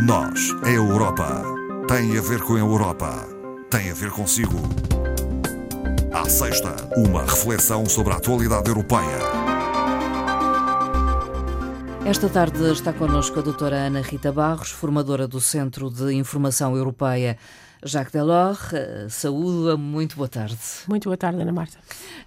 Nós, a Europa, tem a ver com a Europa, tem a ver consigo. À sexta, uma reflexão sobre a atualidade europeia. Esta tarde está connosco a doutora Ana Rita Barros, formadora do Centro de Informação Europeia Jacques Delors. Saúde, muito boa tarde. Muito boa tarde, Ana Marta.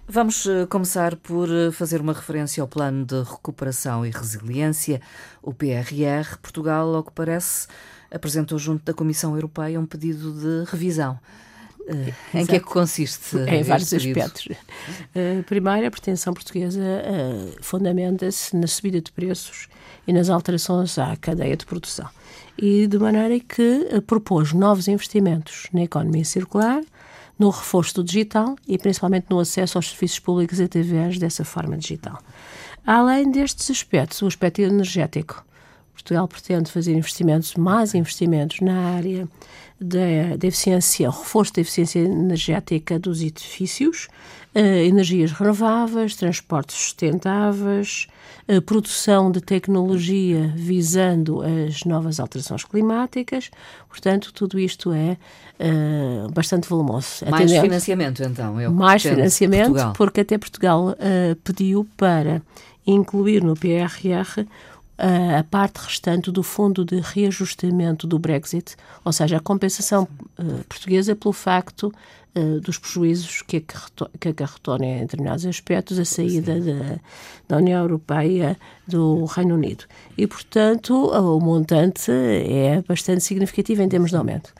Vamos eh, começar por eh, fazer uma referência ao Plano de Recuperação e Resiliência, o PRR. Portugal, ao que parece, apresentou junto da Comissão Europeia um pedido de revisão. Uh, em que é que consiste? Em vários pedido? aspectos. Uh, primeiro, a pretensão portuguesa uh, fundamenta-se na subida de preços e nas alterações à cadeia de produção. E de maneira que uh, propôs novos investimentos na economia circular, no reforço do digital e principalmente no acesso aos serviços públicos através dessa forma digital. Além destes aspectos, o aspecto energético. Portugal pretende fazer investimentos, mais investimentos na área da, da eficiência, reforço da eficiência energética dos edifícios, uh, energias renováveis, transportes sustentáveis, uh, produção de tecnologia visando as novas alterações climáticas. Portanto, tudo isto é uh, bastante volumoso. Mais financiamento, então. É mais financiamento, porque até Portugal pediu para incluir no PRR a parte restante do fundo de reajustamento do Brexit, ou seja, a compensação uh, portuguesa pelo facto uh, dos prejuízos que, que acarretou em determinados aspectos a saída da, da União Europeia do Reino Unido. E, portanto, o montante é bastante significativo em termos de aumento.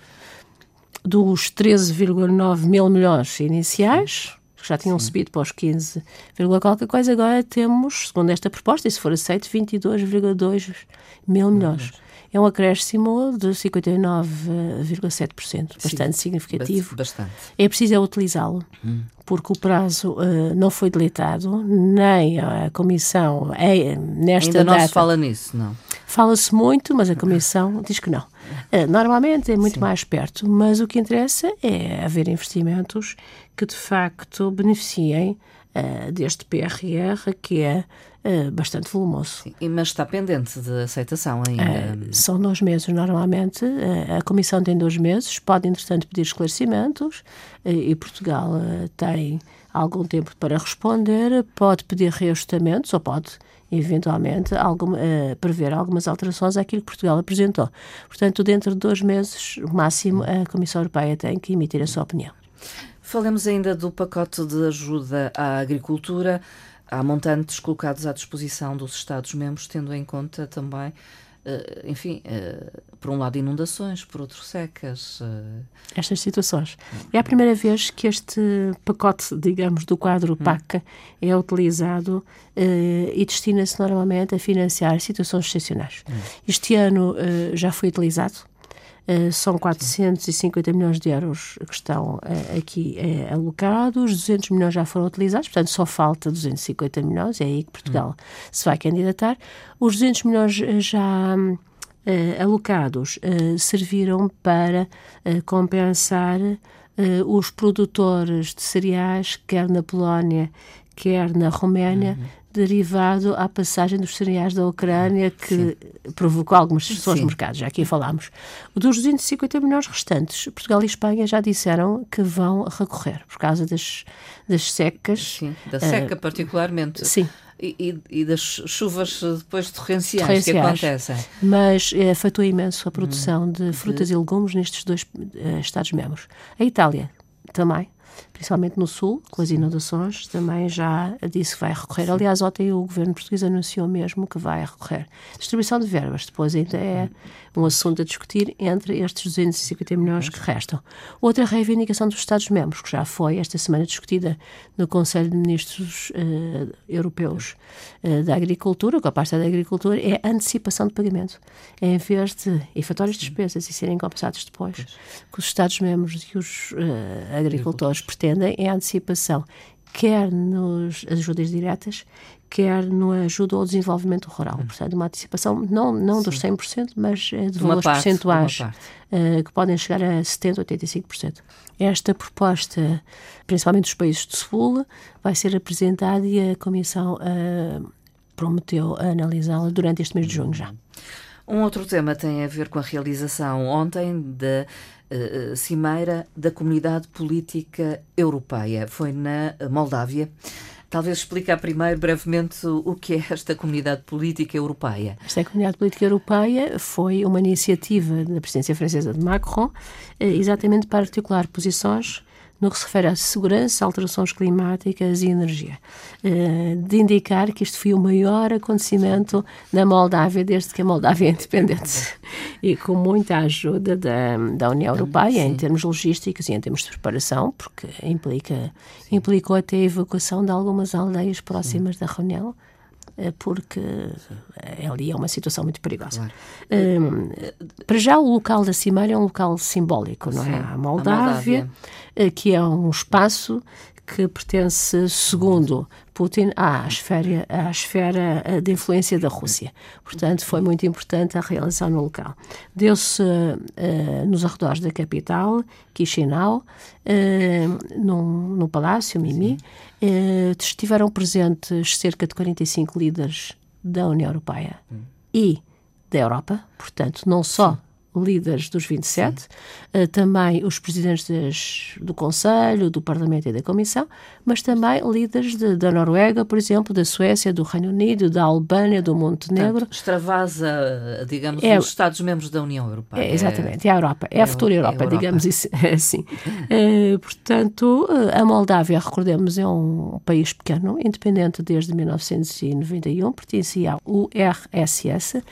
Dos 13,9 mil milhões iniciais, já tinham Sim. subido para os 15, qualquer coisa, agora temos, segundo esta proposta, e se for aceito, 22,2 mil milhões. É um acréscimo de 59,7%, bastante Sim, significativo. Bastante. É preciso é utilizá-lo, hum. porque o prazo uh, não foi deletado, nem a Comissão é, nesta Ainda não data, se fala nisso, não? Fala-se muito, mas a Comissão diz que não. Uh, normalmente é muito Sim. mais perto, mas o que interessa é haver investimentos que de facto beneficiem uh, deste PRR, que é uh, bastante volumoso. Sim, mas está pendente de aceitação ainda? Uh, são dois meses normalmente. a Comissão tem dois meses, pode, entretanto, pedir esclarecimentos e Portugal tem algum tempo para responder, pode pedir reajustamentos ou pode eventualmente alguma, uh, prever algumas alterações àquilo que Portugal apresentou. Portanto, dentro de dois meses, o máximo, a Comissão Europeia tem que emitir a sua opinião. Falemos ainda do pacote de ajuda à agricultura. Há montantes colocados à disposição dos Estados-membros, tendo em conta também, eh, enfim, eh, por um lado inundações, por outro secas. Eh. Estas situações. É a primeira vez que este pacote, digamos, do quadro PAC hum. é utilizado e destina-se normalmente a financiar situações excepcionais. Hum. Este ano já foi utilizado são 450 milhões de euros que estão uh, aqui uh, alocados, 200 milhões já foram utilizados, portanto só falta 250 milhões, é aí que Portugal hum. se vai candidatar. Os 200 milhões já alocados serviram para compensar os produtores de cereais, quer na Polónia, quer na Roménia, uhum derivado à passagem dos cereais da Ucrânia que Sim. provocou algumas distorções no mercado, já aqui falámos. Dos 250 milhões restantes, Portugal e Espanha já disseram que vão recorrer por causa das, das secas. Sim, da seca uh, particularmente. Sim. E, e, das chuvas depois torrenciais, torrenciais. que acontecem. Mas é, afetou imenso a produção hum, de frutas de... e legumes nestes dois uh, Estados-membros. A Itália também principalmente no Sul, com as inundações, também já disse que vai recorrer. Aliás, ontem o governo português anunciou mesmo que vai recorrer. Distribuição de verbas, depois ainda é um assunto a discutir entre estes 250 milhões que restam. Outra reivindicação dos Estados-membros, que já foi esta semana discutida no Conselho de Ministros uh, Europeus uh, da Agricultura, com a pasta da Agricultura, é a antecipação de pagamento. Em vez de efetuar as despesas e serem compensados depois, que os Estados-membros e os uh, agricultores pretendem é a antecipação quer nas ajudas diretas, quer no ajuda ao desenvolvimento rural. Hum. Portanto, uma antecipação não, não dos 100%, mas é de valores parte, percentuais uh, que podem chegar a 70%, 85%. Esta proposta, principalmente dos países do Sul, vai ser apresentada e a Comissão uh, prometeu analisá-la durante este mês de junho já. Um outro tema tem a ver com a realização ontem da uh, Cimeira da Comunidade Política Europeia. Foi na Moldávia. Talvez explicar primeiro brevemente o que é esta Comunidade Política Europeia. Esta Comunidade Política Europeia foi uma iniciativa da presidência francesa de Macron, eh, exatamente para articular posições no que se refere à segurança, alterações climáticas e energia. Eh, de indicar que isto foi o maior acontecimento na Moldávia desde que a Moldávia é independente. E com muita ajuda da, da União Europeia em termos logísticos e em termos de preparação, porque implica, implicou até a evacuação de algumas aldeias próximas da reunião porque eh, ali é uma situação muito perigosa. Claro. Um, para já, o local da Cimeira é um local simbólico, não é? Sim, é? A Moldávia, a Moldávia, que é um espaço que pertence, segundo Putin, à esfera, à esfera eh, de influência da Rússia. Portanto, foi muito importante a realização no local. Deu-se uh, nos arredores da capital, Chisinau, uh, num, Palácio Mimi, uh, estiveram presentes cerca de 45 líderes da União Europeia hum. e da Europa, portanto, não só Sim líderes dos 27, uh, eh, também os presidentes das, do Conselho, do Parlamento e da Comissão, mas também líderes de, da Noruega, por exemplo, da Suécia, do Reino Unido, da Albânia, do Montenegro. Portanto, extravasa, digamos, é, os Estados-membros da União Europeia. É, exatamente, é a Europa, é, é a futura Europa, é a Europa. digamos isso, é assim. uh, portanto, uh, a Moldávia, recordemos, é um país pequeno, independente desde 1991, pertencia ao URSS,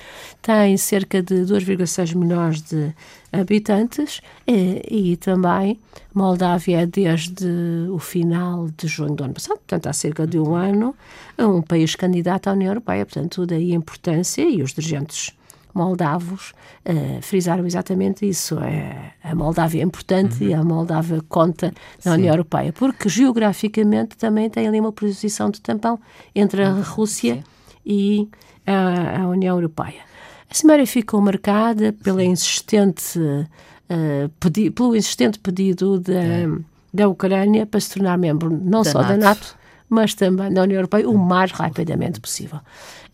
tem cerca de 2,6 milhões milhões de habitantes e, e, também Moldávia desde o final de junho do ano passado, portanto há cerca de um ano, um país candidato à União Europeia, portanto daí a importância e os dirigentes moldavos uh, frisaram exatamente isso. É, a Moldávia é importante uhum. e a Moldávia conta na Sim. União Europeia, porque geograficamente também tem ali uma posição de tampão entre a Rússia Sim. e a, a União Europeia. A Cimeira ficou marcada pela insistente, uh, pedi pelo insistente pedido da, é. da Ucrânia para se tornar membro não da só NATO. da NATO, mas também da União Europeia o mais rapidamente possível.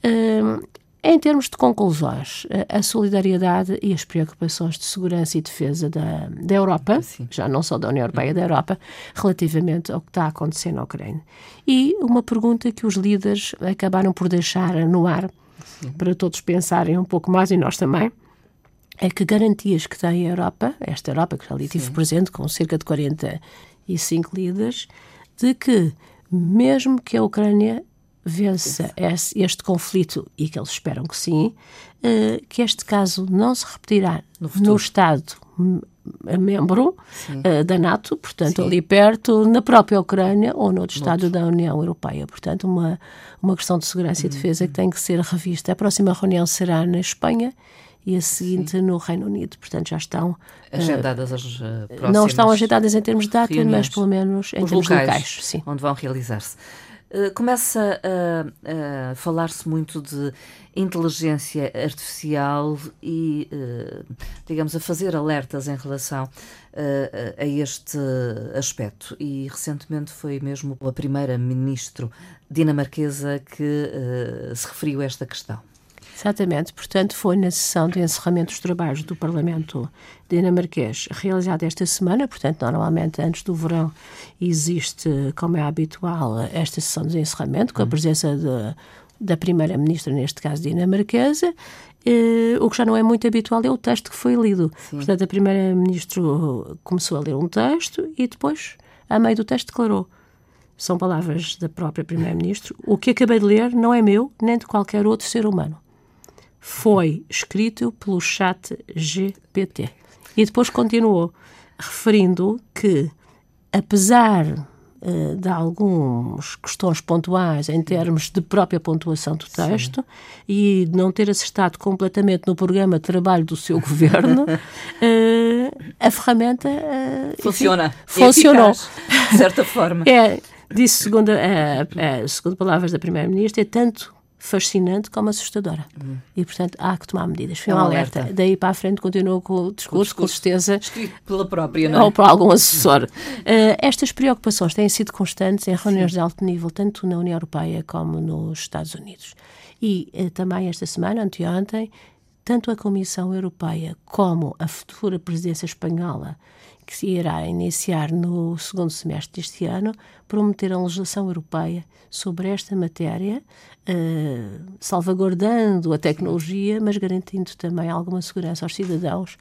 Uh, em termos de conclusões, a solidariedade e as preocupações de segurança e defesa da, da Europa, Sim. já não só da União Europeia, da Europa, relativamente ao que está a acontecer na Ucrânia. E uma pergunta que os líderes acabaram por deixar no ar Para todos pensarem um pouco mais e nós também, é que garantias que tem a Europa, esta Europa que já ali tive presente com cerca de 45 líderes, de que mesmo que a Ucrânia vença esse, este conflito, e que eles esperam que sim, uh, que este caso não se repetirá no, no Estado membro uh, da NATO, portanto, Sim. ali perto, na própria Ucrânia ou no outro Estado da União Europeia. Portanto, uma, uma questão de segurança e defesa que uhum. tem que ser revista. A próxima reunião será na Espanha e a seguinte Sim. no Reino Unido. Portanto, já estão uh, agendadas as próximas. Não estão agendadas em termos de data, reuniões. mas pelo menos em Os termos locais, locais. Sim. Onde vão realizar-se. Uh, começa a, a falar-se muito de inteligência artificial e, uh, digamos, a fazer alertas em relação uh, a este aspecto. E recentemente foi mesmo a primeira-ministro dinamarquesa que se referiu a esta questão. Exatamente, portanto, foi na sessão de encerramento dos trabalhos do Parlamento dinamarquês realizada esta semana, portanto, normalmente antes do verão existe, como é habitual, esta sessão de encerramento, com a uhum. presença de da primeira-ministra, neste caso dinamarquesa, eh, o que já não é muito habitual é o texto que foi lido. Sim. Portanto, a primeira-ministra começou a ler um texto e depois, a meio do texto, declarou. São palavras da própria primeira-ministra. O que acabei de ler não é meu, nem de qualquer outro ser humano. Foi escrito pelo chat GPT. E depois continuou, referindo que, apesar eh, de algumas questões pontuais em termos de própria pontuação do texto Sim. e não ter acertado completamente no programa de trabalho do seu governo, uh, a ferramenta uh, funciona. Enfim, funcionou. Eficaz, de certa forma. É, disse, segundo, uh, segundo palavras da Primeira-Ministra, é tanto fascinante como assustadora. Hum. E, portanto, há que tomar medidas. Foi é um alerta. alerta. Daí para a frente continuou com o discurso, com, certeza. Escrito pela própria, não é? Ou por algum assessor. uh, estas preocupações têm sido constantes em reuniões Sim. de alto nível, tanto na União Europeia como nos Estados Unidos. E uh, também esta semana, anteontem, tanto a Comissão Europeia como a futura presidência espanhola, que se irá iniciar no segundo semestre deste ano, prometer a legislação europeia sobre esta matéria, eh, salvaguardando a tecnologia, mas garantindo também alguma segurança aos cidadãos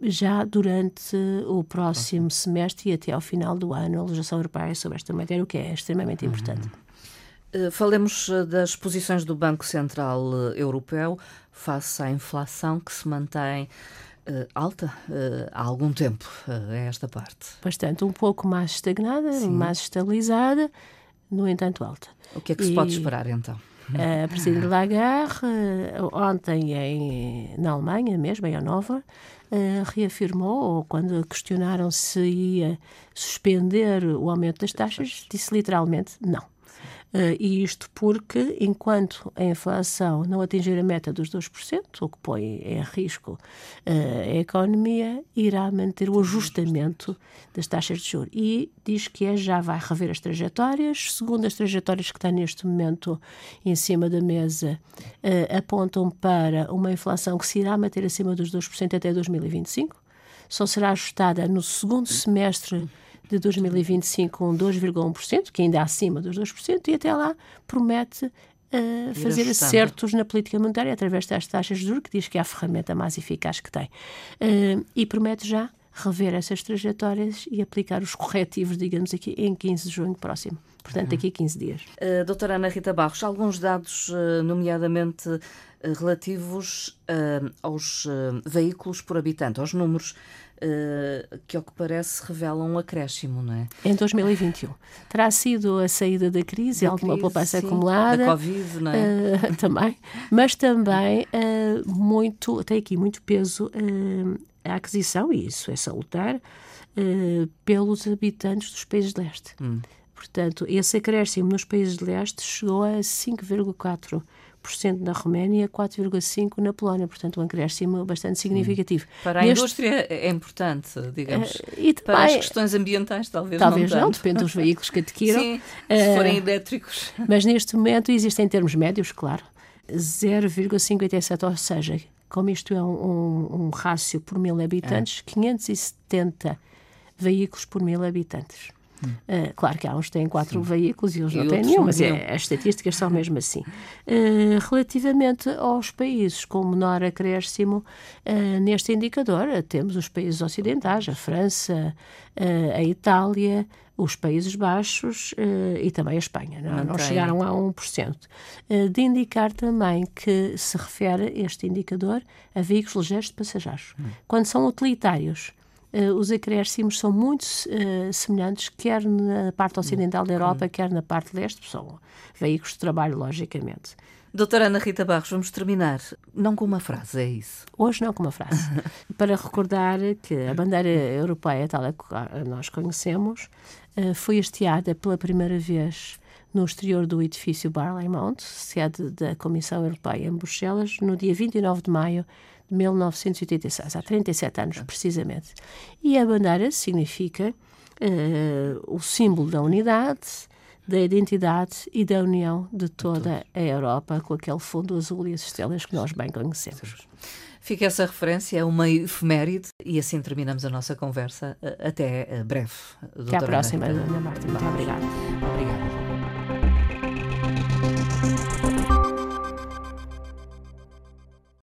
já durante o próximo semestre e até ao final do ano, a legislação europeia sobre esta matéria, o que é extremamente importante. Uhum. Falemos eh, das posições do Banco Central eh, Europeu face à inflação que se mantém uh, alta uh, há algum tempo, uh, esta parte. Bastante, um pouco mais estagnada, Sim. mais estabilizada, no entanto alta. O que é que e... se pode esperar então? A Presidente Lagarde, ontem em, na Alemanha mesmo, em Hannover, reafirmou, ou quando questionaram se ia suspender o aumento das taxas, disse literalmente não. Uh, e isto porque, enquanto a inflação não atingir a meta dos 2%, o que põe em risco uh, a economia, irá manter o ajustamento das taxas de juros. E diz que é, já vai rever as trajetórias. Segundo as trajetórias que estão neste momento em cima da mesa, uh, apontam para uma inflação que se irá manter acima dos 2% até 2025. Só será ajustada no segundo semestre de 2025 um 2,1%, que ainda é acima dos 2%, e até lá promete uh, fazer acertos na política monetária através das taxas de juros, que diz que é a ferramenta mais eficaz que tem. Uh, e promete já rever essas trajetórias e aplicar os corretivos, digamos aqui, em 15 de junho próximo. Portanto, daqui a 15 dias. Uh, doutora Ana Rita Barros, alguns dados, uh, nomeadamente uh, relativos aos veículos por habitante, aos números uh, que, ao que parece, revelam um acréscimo, não é? Em 2021. Terá sido a saída da crise, da alguma crise, poupança sim, acumulada. Da Covid, não é? Uh, também. Mas também uh, muito, tem aqui muito peso a aquisição, e isso é salutar, pelos habitantes dos países de leste. Hum. Portanto, esse acréscimo nos países de leste chegou a 5,4% na Roménia, 4,5% na Polónia. Portanto, um acréscimo bastante significativo. Para a indústria é importante, digamos. Uh, e também, Para as questões ambientais, talvez, talvez não. Talvez não, depende dos veículos que adquiram. Sim, se uh, forem elétricos. Mas neste momento existem termos médios, claro, 0,57, ou seja, como isto é um, um, um rácio por mil habitantes, é. 570 veículos por mil habitantes. Uh, claro que há uns que têm quatro Sim. veículos e outros não têm nenhum, mas é, as estatísticas são mesmo assim. Uh, relativamente aos países com menor acréscimo, uh, neste indicador temos os países ocidentais, a França, a Itália, os Países Baixos uh, e também a Espanha. Não, não chegaram a 1%. Uh, de indicar também que se refere este indicador a veículos ligeiros de passageiros. Hum. Quando são utilitários, os acréscimos são muito uh, semelhantes, quer na parte ocidental da Europa, quer na parte leste, são veículos de trabalho, logicamente. Doutora Ana Rita Barros, vamos terminar não com uma frase, é isso? Hoje não com uma frase. Para recordar que a bandeira europeia, tal a nós conhecemos, uh, foi hasteada pela primeira vez no exterior do edifício Barley Mount, sede da Comissão Europeia em Bruxelas, no dia 29 de maio de 1986, há 37 anos precisamente. E a bandeira significa uh, o símbolo da unidade, da identidade e da união de toda a Europa, com aquele fundo azul e as estrelas que nós bem conhecemos. Fica essa referência, é uma efeméride, e assim terminamos a nossa conversa. Até breve. Até à próxima, Ana Marta. Muito obrigada. Obrigada.